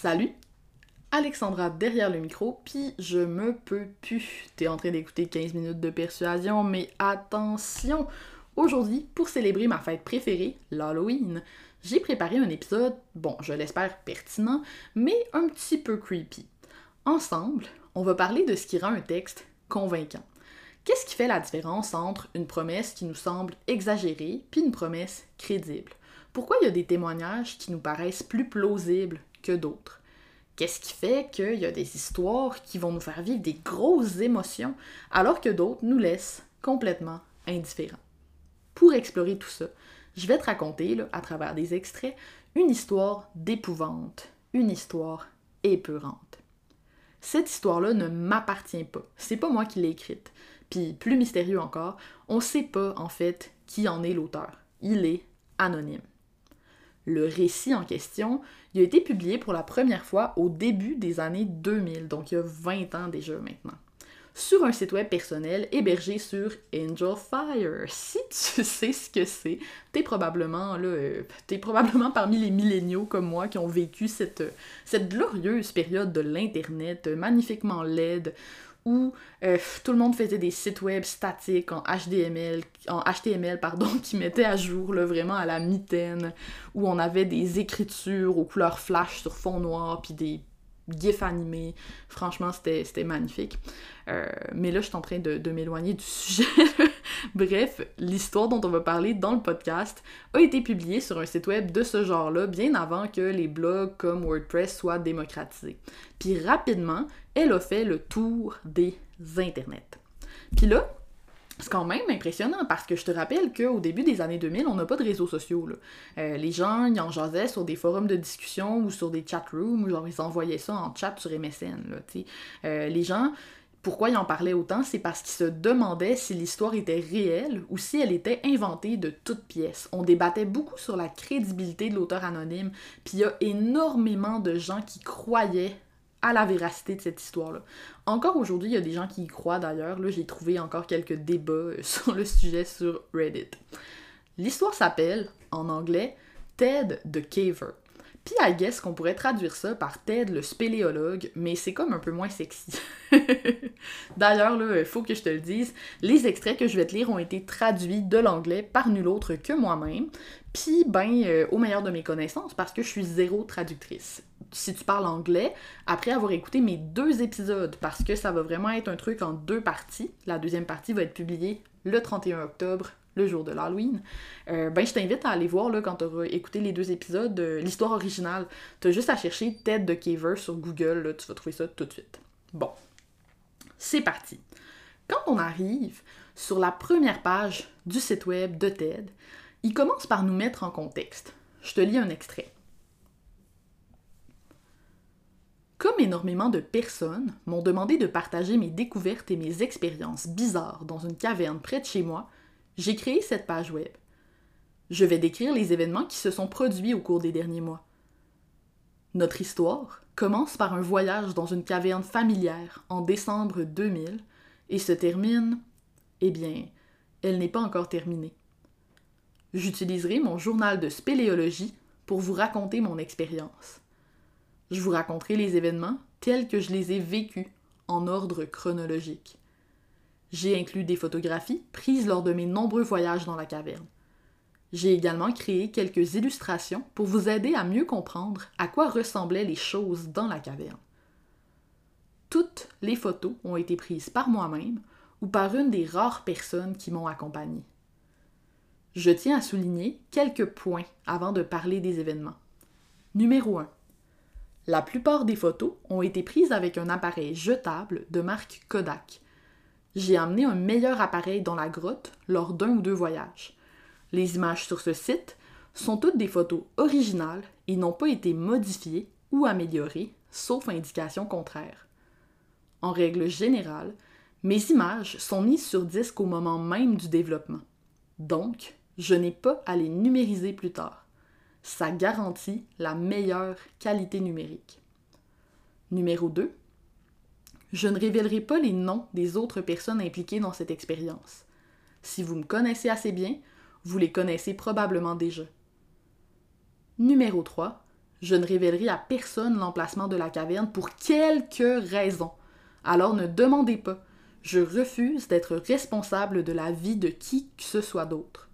Salut! Alexandra derrière le micro, puis je me peux plus. T'es en train d'écouter 15 minutes de persuasion, mais attention! Aujourd'hui, pour célébrer ma fête préférée, l'Halloween, j'ai préparé un épisode, bon, je l'espère pertinent, mais un petit peu creepy. Ensemble, on va parler de ce qui rend un texte convaincant. Qu'est-ce qui fait la différence entre une promesse qui nous semble exagérée puis une promesse crédible? Pourquoi il y a des témoignages qui nous paraissent plus plausibles d'autres? Qu'est-ce qui fait qu'il y a des histoires qui vont nous faire vivre des grosses émotions alors que d'autres nous laissent complètement indifférents? Pour explorer tout ça, je vais te raconter, à travers des extraits, une histoire d'épouvante, une histoire épeurante. Cette histoire-là ne m'appartient pas. C'est pas moi qui l'ai écrite. Puis, plus mystérieux encore, on sait pas, en fait, qui en est l'auteur. Il est anonyme. Le récit en question, il a été publié pour la première fois au début des années 2000, donc il y a 20 ans déjà maintenant sur un site web personnel hébergé sur Angel Fire. Si tu sais ce que c'est, t'es probablement euh, probablement parmi les milléniaux comme moi qui ont vécu cette, cette glorieuse période de l'internet magnifiquement laide où euh, tout le monde faisait des sites web statiques en HTML, en HTML pardon, qui mettaient à jour vraiment à la mitaine, où on avait des écritures aux couleurs flash sur fond noir, puis des gif animé. Franchement, c'était magnifique. Euh, mais là, je suis en train de, m'éloigner du sujet. Bref, l'histoire dont on va parler dans le podcast a été publiée sur un site web de ce genre-là bien avant que les blogs comme WordPress soient démocratisés. Puis rapidement, elle a fait le tour des internets. Puis là, c'est quand même impressionnant parce que je te rappelle qu'au début des années 2000, on n'a pas de réseaux sociaux. Euh, les gens, ils en jasaient sur des forums de discussion ou sur des chat rooms, genre ils envoyaient ça en chat sur MSN. Là, euh, les gens, pourquoi ils en parlaient autant, c'est parce qu'ils se demandaient si l'histoire était réelle ou si elle était inventée de toutes pièces. On débattait beaucoup sur la crédibilité de l'auteur anonyme, puis il y a énormément de gens qui croyaient à la véracité de cette histoire-là. Encore aujourd'hui, il y a des gens qui y croient d'ailleurs. Là, j'ai trouvé encore quelques débats euh, sur le sujet sur Reddit. L'histoire s'appelle, en anglais, Ted the Caver. Puis, I guess qu'on pourrait traduire ça par Ted le spéléologue, mais c'est comme un peu moins sexy. D'ailleurs, là, il faut que je te le dise, les extraits que je vais te lire ont été traduits de l'anglais par nul autre que moi-même. Puis, ben, euh, au meilleur de mes connaissances, parce que je suis zéro traductrice. Si tu parles anglais, après avoir écouté mes deux épisodes, parce que ça va vraiment être un truc en deux parties, la deuxième partie va être publiée le 31 octobre le jour de l'Halloween, euh, ben je t'invite à aller voir là, quand tu auras écouté les deux épisodes, euh, l'histoire originale. Tu as juste à chercher Ted de Caver sur Google, tu vas trouver ça tout de suite. Bon, c'est parti. Quand on arrive sur la première page du site web de Ted, il commence par nous mettre en contexte. Je te lis un extrait. Comme énormément de personnes m'ont demandé de partager mes découvertes et mes expériences bizarres dans une caverne près de chez moi, j'ai créé cette page web. Je vais décrire les événements qui se sont produits au cours des derniers mois. Notre histoire commence par un voyage dans une caverne familière en décembre 2000 et se termine, eh bien, elle n'est pas encore terminée. J'utiliserai mon journal de spéléologie pour vous raconter mon expérience. Je vous raconterai les événements tels que je les ai vécus en ordre chronologique. J'ai inclus des photographies prises lors de mes nombreux voyages dans la caverne. J'ai également créé quelques illustrations pour vous aider à mieux comprendre à quoi ressemblaient les choses dans la caverne. Toutes les photos ont été prises par moi-même ou par une des rares personnes qui m'ont accompagné. Je tiens à souligner quelques points avant de parler des événements. Numéro 1. La plupart des photos ont été prises avec un appareil jetable de marque Kodak, j'ai amené un meilleur appareil dans la grotte lors d'un ou deux voyages. Les images sur ce site sont toutes des photos originales et n'ont pas été modifiées ou améliorées, sauf indication contraire. En règle générale, mes images sont mises sur disque au moment même du développement. Donc, je n'ai pas à les numériser plus tard. Ça garantit la meilleure qualité numérique. Numéro 2. Je ne révélerai pas les noms des autres personnes impliquées dans cette expérience. Si vous me connaissez assez bien, vous les connaissez probablement déjà. Numéro 3. Je ne révélerai à personne l'emplacement de la caverne pour quelque raison. Alors ne demandez pas. Je refuse d'être responsable de la vie de qui que ce soit d'autre.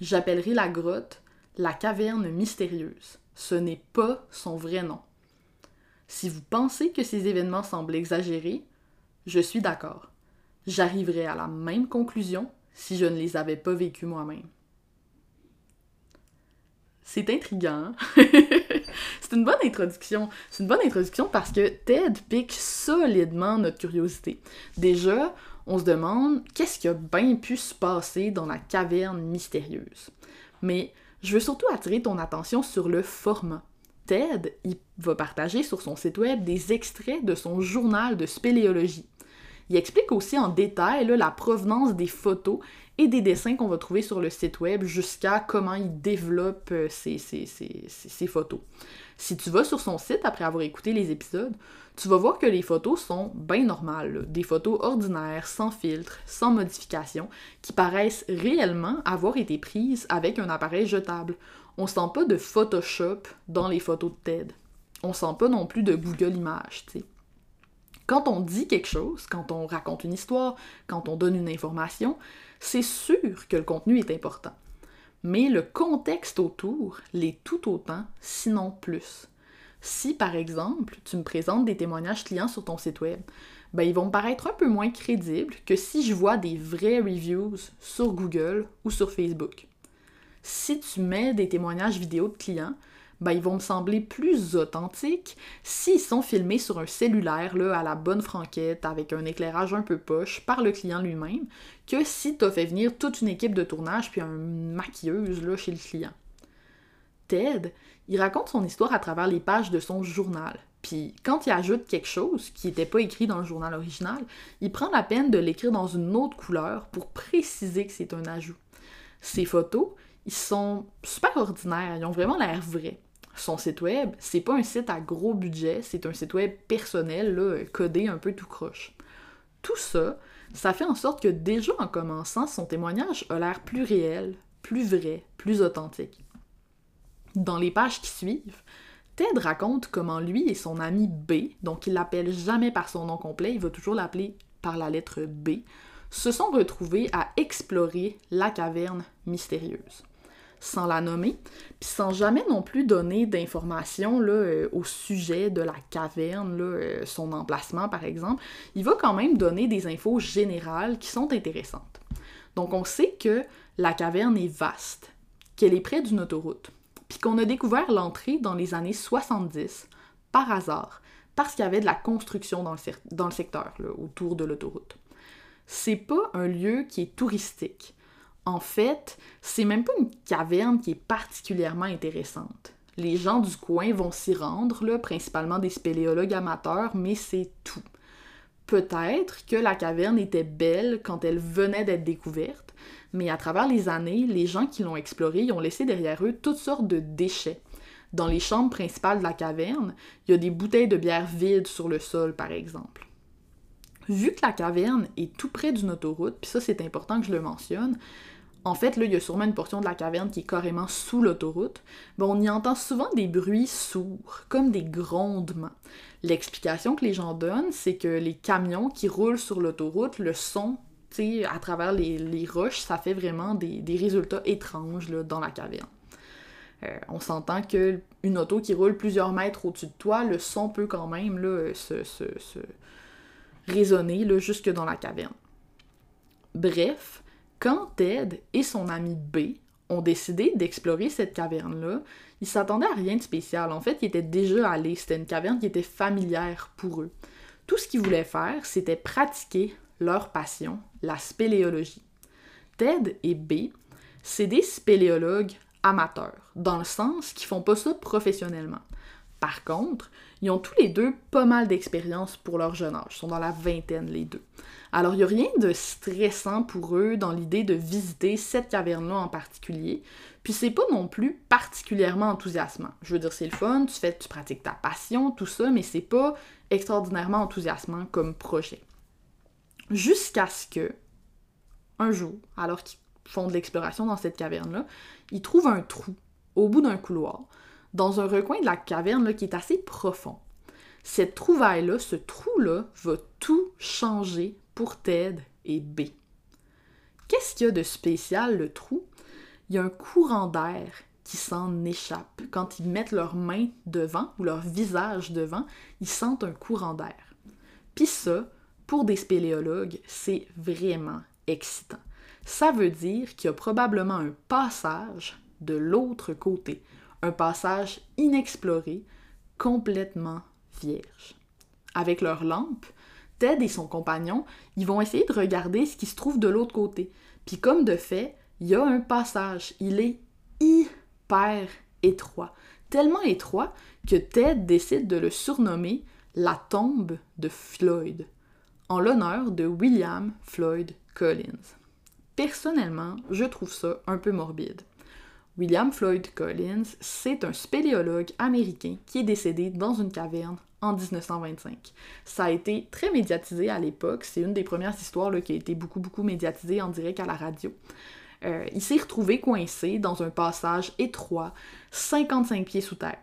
J'appellerai la grotte la caverne mystérieuse. Ce n'est pas son vrai nom. Si vous pensez que ces événements semblent exagérés, je suis d'accord. J'arriverai à la même conclusion si je ne les avais pas vécus moi-même. C'est intriguant. c'est une bonne introduction. C'est une bonne introduction parce que Ted pique solidement notre curiosité. Déjà, on se demande qu'est-ce qui a bien pu se passer dans la caverne mystérieuse? Mais je veux surtout attirer ton attention sur le format. Ted, il va partager sur son site web des extraits de son journal de spéléologie. Il explique aussi en détail la provenance des photos et des dessins qu'on va trouver sur le site web jusqu'à comment il développe euh, ses, photos. Si tu vas sur son site après avoir écouté les épisodes, tu vas voir que les photos sont bien normales, des photos ordinaires, sans filtre, sans modification, qui paraissent réellement avoir été prises avec un appareil jetable. On sent pas de Photoshop dans les photos de TED. On sent pas non plus de Google Images. Quand on dit quelque chose, quand on raconte une histoire, quand on donne une information, c'est sûr que le contenu est important. Mais le contexte autour l'est tout autant, sinon plus. Si, par exemple, tu me présentes des témoignages clients sur ton site web, ben, ils vont me paraître un peu moins crédibles que si je vois des vrais reviews sur Google ou sur Facebook. Si tu mets des témoignages vidéo de clients, ben, ils vont me sembler plus authentiques s'ils sont filmés sur un cellulaire là, à la bonne franquette, avec un éclairage un peu poche, par le client lui-même, que si tu as fait venir toute une équipe de tournage puis une maquilleuse là, chez le client. Ted, il raconte son histoire à travers les pages de son journal. Puis quand il ajoute quelque chose qui n'était pas écrit dans le journal original, il prend la peine de l'écrire dans une autre couleur pour préciser que c'est un ajout. Ces photos, ils sont super ordinaires, ils ont vraiment l'air vrais son site web, c'est pas un site à gros budget, c'est un site web personnel, codé un peu tout croche. Tout ça, ça fait en sorte que déjà en commençant, son témoignage a l'air plus réel, plus vrai, plus authentique. Dans les pages qui suivent, Ted raconte comment lui et son ami B, donc il l'appelle jamais par son nom complet, il va toujours l'appeler par la lettre B, se sont retrouvés à explorer la caverne mystérieuse sans la nommer, puis sans jamais non plus donner d'informations euh, au sujet de la caverne, euh, son emplacement par exemple. Il va quand même donner des infos générales qui sont intéressantes. Donc on sait que la caverne est vaste, qu'elle est près d'une autoroute, qu'on a découvert l'entrée dans les années 70 par hasard, parce qu'il y avait de la construction dans le, secteur, autour de l'autoroute. C'est pas un lieu qui est touristique en fait, c'est même pas une caverne qui est particulièrement intéressante. Les gens du coin vont s'y rendre, principalement des spéléologues amateurs, mais c'est tout. Peut-être que la caverne était belle quand elle venait d'être découverte, mais à travers les années, les gens qui l'ont explorée ont laissé derrière eux toutes sortes de déchets. Dans les chambres principales de la caverne, il y a des bouteilles de bière vides sur le sol, par exemple. Vu que la caverne est tout près d'une autoroute, puis ça c'est important que je le mentionne, en fait, là, il y a sûrement une portion de la caverne qui est carrément sous l'autoroute. on y entend souvent des bruits sourds, comme des grondements. L'explication que les gens donnent, c'est que les camions qui roulent sur l'autoroute, le son, tu sais, à travers les, roches, ça fait vraiment des, résultats étranges dans la caverne. Euh, on s'entend que une auto qui roule plusieurs mètres au-dessus de toi, le son peut quand même se, se, se résonner jusque dans la caverne. Bref, quand Ted et son ami B ont décidé d'explorer cette caverne-là, ils s'attendaient à rien de spécial. En fait, ils étaient déjà allés. C'était une caverne qui était familière pour eux. Tout ce qu'ils voulaient faire, c'était pratiquer leur passion, la spéléologie. Ted et B, c'est des spéléologues amateurs, dans le sens qu'ils font pas ça professionnellement. Par contre, ils ont tous les deux pas mal d'expérience pour leur jeune âge. Ils sont dans la vingtaine, les deux. Alors, il n'y a rien de stressant pour eux dans l'idée de visiter cette caverne-là en particulier. Puis c'est pas non plus particulièrement enthousiasmant. Je veux dire, c'est le fun, tu fais, tu pratiques ta passion, tout ça, mais c'est pas extraordinairement enthousiasmant comme projet. Jusqu'à ce que, un jour, alors qu'ils font de l'exploration dans cette caverne-là, ils trouvent un trou au bout d'un couloir dans un recoin de la caverne qui est assez profond. Cette trouvaille-là, ce trou-là, va tout changer pour Ted et B. Qu'est-ce qu'il y a de spécial, le trou? Il y a un courant d'air qui s'en échappe. Quand ils mettent leurs mains devant ou leur visage devant, ils sentent un courant d'air. Puis ça, pour des spéléologues, c'est vraiment excitant. Ça veut dire qu'il y a probablement un passage de l'autre côté, un passage inexploré, complètement vierge. Avec leur lampe, Ted et son compagnon, ils vont essayer de regarder ce qui se trouve de l'autre côté. Puis comme de fait, il y a un passage. Il est hyper étroit. Tellement étroit que Ted décide de le surnommer la tombe de Floyd, en l'honneur de William Floyd Collins. Personnellement, je trouve ça un peu morbide. William Floyd Collins, c'est un spéléologue américain qui est décédé dans une caverne en 1925. Ça a été très médiatisé à l'époque. C'est une des premières histoires qui a été beaucoup, beaucoup médiatisée en direct à la radio. Euh, il s'est retrouvé coincé dans un passage étroit, 55 pieds sous terre.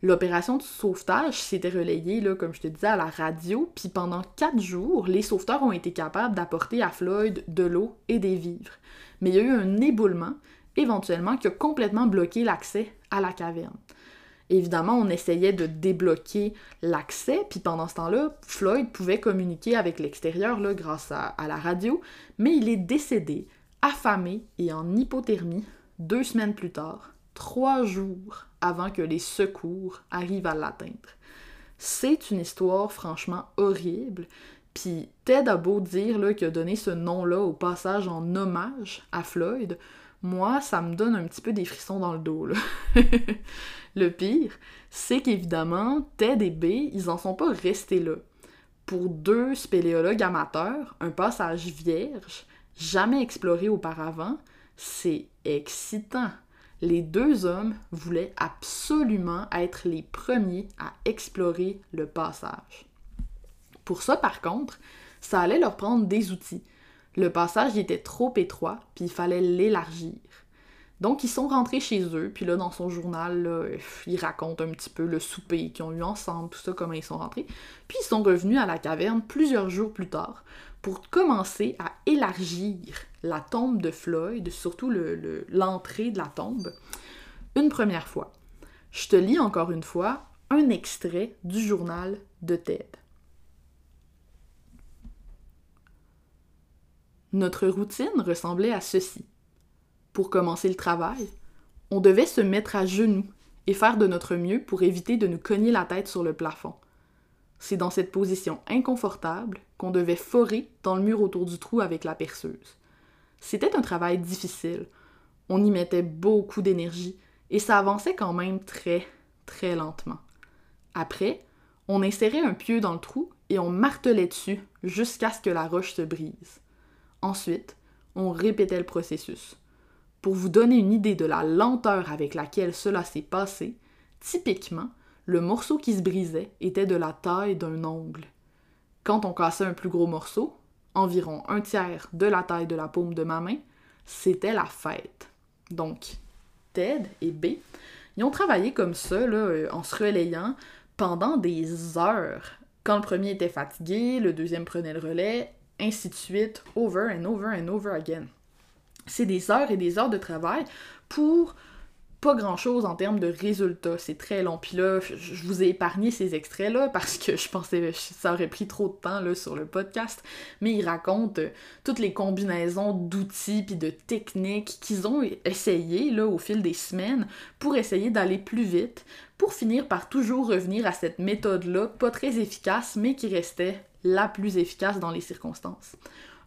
L'opération de sauvetage s'était relayée, comme je te disais, à la radio, puis pendant quatre jours, les sauveteurs ont été capables d'apporter à Floyd de l'eau et des vivres. Mais il y a eu un éboulement, éventuellement, qui a complètement bloqué l'accès à la caverne. Évidemment, on essayait de débloquer l'accès, puis pendant ce temps-là, Floyd pouvait communiquer avec l'extérieur grâce à, la radio, mais il est décédé, affamé et en hypothermie, deux semaines plus tard, trois jours avant que les secours arrivent à l'atteindre. C'est une histoire franchement horrible, puis Ted a beau dire qu'il a donné ce nom-là au passage en hommage à Floyd, moi, ça me donne un petit peu des frissons dans le dos. le pire, c'est qu'évidemment, Ted et B, ils en sont pas restés là. Pour deux spéléologues amateurs, un passage vierge, jamais exploré auparavant, c'est excitant. Les deux hommes voulaient absolument être les premiers à explorer le passage. Pour ça, par contre, ça allait leur prendre des outils. Le passage était trop étroit, puis il fallait l'élargir. Donc, ils sont rentrés chez eux, puis là, dans son journal, là, il raconte un petit peu le souper qu'ils ont eu ensemble, tout ça, comment ils sont rentrés. Puis, ils sont revenus à la caverne plusieurs jours plus tard pour commencer à élargir la tombe de Floyd, surtout l'entrée le, de la tombe, une première fois. Je te lis encore une fois un extrait du journal de Ted. Notre routine ressemblait à ceci. Pour commencer le travail, on devait se mettre à genoux et faire de notre mieux pour éviter de nous cogner la tête sur le plafond. C'est dans cette position inconfortable qu'on devait forer dans le mur autour du trou avec la perceuse. C'était un travail difficile. On y mettait beaucoup d'énergie et ça avançait quand même très, très lentement. Après, on insérait un pieu dans le trou et on martelait dessus jusqu'à ce que la roche se brise. Ensuite, on répétait le processus. Pour vous donner une idée de la lenteur avec laquelle cela s'est passé, typiquement, le morceau qui se brisait était de la taille d'un ongle. Quand on cassait un plus gros morceau, environ un tiers de la taille de la paume de ma main, c'était la fête. Donc, Ted et B, ils ont travaillé comme ça, euh, en se relayant pendant des heures. Quand le premier était fatigué, le deuxième prenait le relais, ainsi de suite, over and over and over again. C'est des heures et des heures de travail pour pas grand chose en termes de résultats. C'est très long. Puis là, je vous ai épargné ces extraits-là parce que je pensais que ça aurait pris trop de temps sur le podcast. Mais ils racontent euh, toutes les combinaisons d'outils puis de techniques qu'ils ont essayé là, au fil des semaines pour essayer d'aller plus vite, pour finir par toujours revenir à cette méthode-là, pas très efficace, mais qui restait la plus efficace dans les circonstances.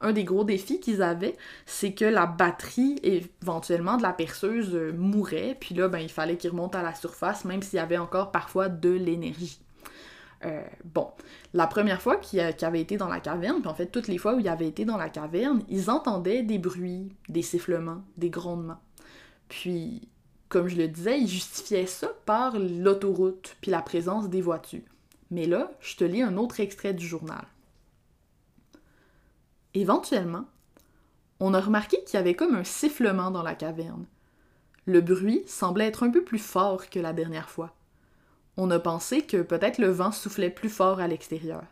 Un des gros défis qu'ils avaient, c'est que la batterie éventuellement de la perceuse euh, mourait, puis là, ben, il fallait qu'ils remontent à la surface, même s'il y avait encore parfois de l'énergie. Euh, bon, la première fois qu'ils avaient été dans la caverne, puis en fait toutes les fois où ils avaient été dans la caverne, ils entendaient des bruits, des sifflements, des grondements. Puis, comme je le disais, ils justifiaient ça par l'autoroute, puis la présence des voitures. Mais là, je te lis un autre extrait du journal. Éventuellement, on a remarqué qu'il y avait comme un sifflement dans la caverne. Le bruit semblait être un peu plus fort que la dernière fois. On a pensé que peut-être le vent soufflait plus fort à l'extérieur.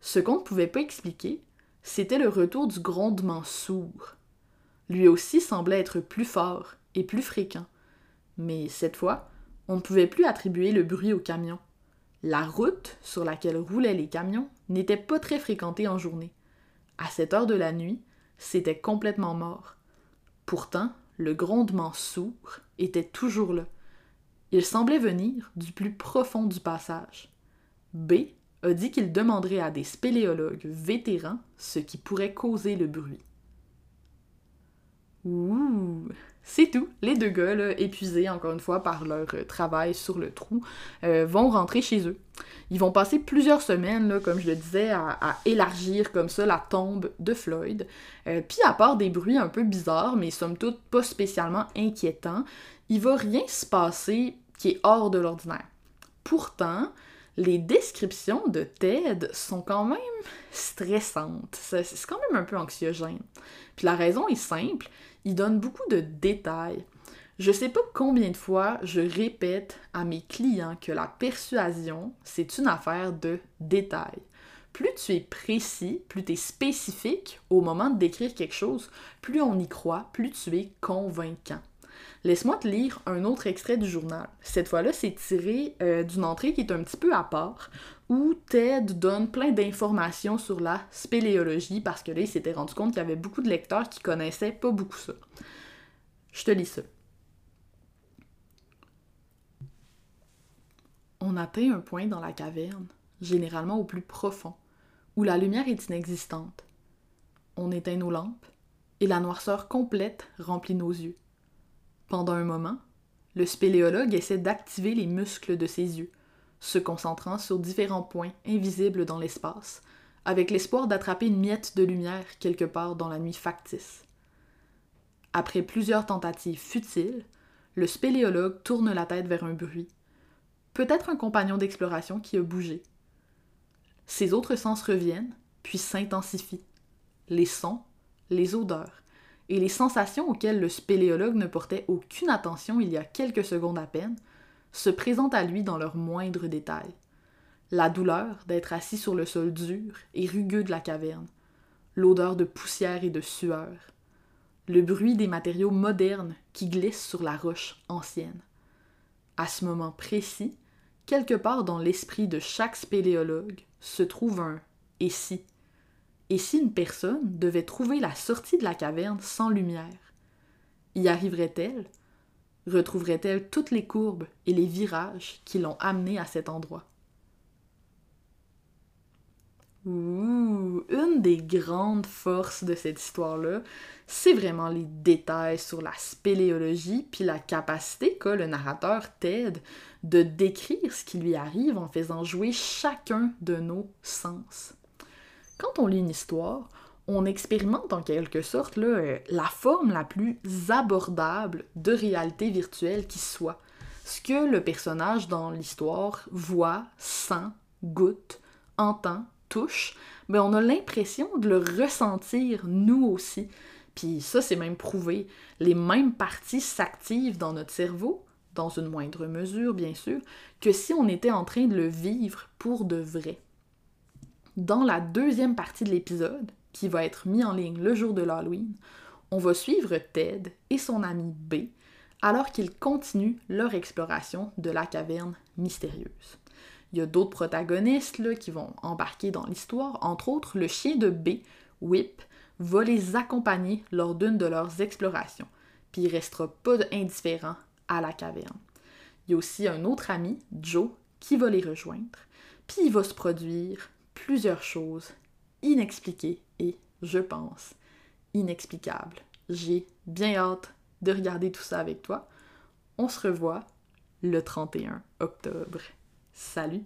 Ce qu'on ne pouvait pas expliquer, c'était le retour du grondement sourd. Lui aussi semblait être plus fort et plus fréquent. Mais cette fois, on ne pouvait plus attribuer le bruit au camion. La route sur laquelle roulaient les camions n'était pas très fréquentée en journée. À cette heure de la nuit, c'était complètement mort. Pourtant, le grondement sourd était toujours là. Il semblait venir du plus profond du passage. B a dit qu'il demanderait à des spéléologues vétérans ce qui pourrait causer le bruit. Ouh! C'est tout. Les deux gars, épuisés encore une fois par leur euh, travail sur le trou, euh, vont rentrer chez eux. Ils vont passer plusieurs semaines, comme je le disais, à, élargir comme ça la tombe de Floyd. Euh, puis à part des bruits un peu bizarres, mais somme toute pas spécialement inquiétants, il va rien se passer qui est hors de l'ordinaire. Pourtant, les descriptions de Ted sont quand même stressantes. C'est quand même un peu anxiogène. Puis la raison est simple, il donne beaucoup de détails. Je sais pas combien de fois je répète à mes clients que la persuasion, c'est une affaire de détails. Plus tu es précis, plus tu es spécifique au moment de décrire quelque chose, plus on y croit, plus tu es convaincant. Laisse-moi te lire un autre extrait du journal. Cette fois-là, c'est tiré euh, d'une entrée qui est un petit peu à part, où Ted donne plein d'informations sur la spéléologie, parce que là, il s'était rendu compte qu'il y avait beaucoup de lecteurs qui connaissaient pas beaucoup ça. Je te lis ça. On atteint un point dans la caverne, généralement au plus profond, où la lumière est inexistante. On éteint nos lampes, et la noirceur complète remplit nos yeux. Pendant un moment, le spéléologue essaie d'activer les muscles de ses yeux, se concentrant sur différents points invisibles dans l'espace, avec l'espoir d'attraper une miette de lumière quelque part dans la nuit factice. Après plusieurs tentatives futiles, le spéléologue tourne la tête vers un bruit, peut-être un compagnon d'exploration qui a bougé. Ses autres sens reviennent, puis s'intensifient. Les sons, les odeurs, et les sensations auxquelles le spéléologue ne portait aucune attention il y a quelques secondes à peine se présentent à lui dans leurs moindres détails. La douleur d'être assis sur le sol dur et rugueux de la caverne, l'odeur de poussière et de sueur, le bruit des matériaux modernes qui glissent sur la roche ancienne. À ce moment précis, quelque part dans l'esprit de chaque spéléologue se trouve un et si et si une personne devait trouver la sortie de la caverne sans lumière Y arriverait-elle? Retrouverait-elle toutes les courbes et les virages qui l'ont amenée à cet endroit? Ouh, une des grandes forces de cette histoire-là, c'est vraiment les détails sur la spéléologie, puis la capacité qu'a le narrateur Ted de décrire ce qui lui arrive en faisant jouer chacun de nos sens. Quand on lit une histoire, on expérimente en quelque sorte euh, la forme la plus abordable de réalité virtuelle qui soit. Ce que le personnage dans l'histoire voit, sent, goûte, entend, touche, mais ben, on a l'impression de le ressentir nous aussi. Puis ça, c'est même prouvé. Les mêmes parties s'activent dans notre cerveau, dans une moindre mesure bien sûr, que si on était en train de le vivre pour de vrai. Dans la deuxième partie de l'épisode, qui va être mis en ligne le jour de l'Halloween, on va suivre Ted et son ami B alors qu'ils continuent leur exploration de la caverne mystérieuse. Il y a d'autres protagonistes qui vont embarquer dans l'histoire, entre autres le chien de B, Whip, va les accompagner lors d'une de leurs explorations, puis il restera pas indifférent à la caverne. Il y a aussi un autre ami, Joe, qui va les rejoindre, puis il va se produire plusieurs choses inexpliquées et, je pense, inexplicables. J'ai bien hâte de regarder tout ça avec toi. On se revoit le 31 octobre. Salut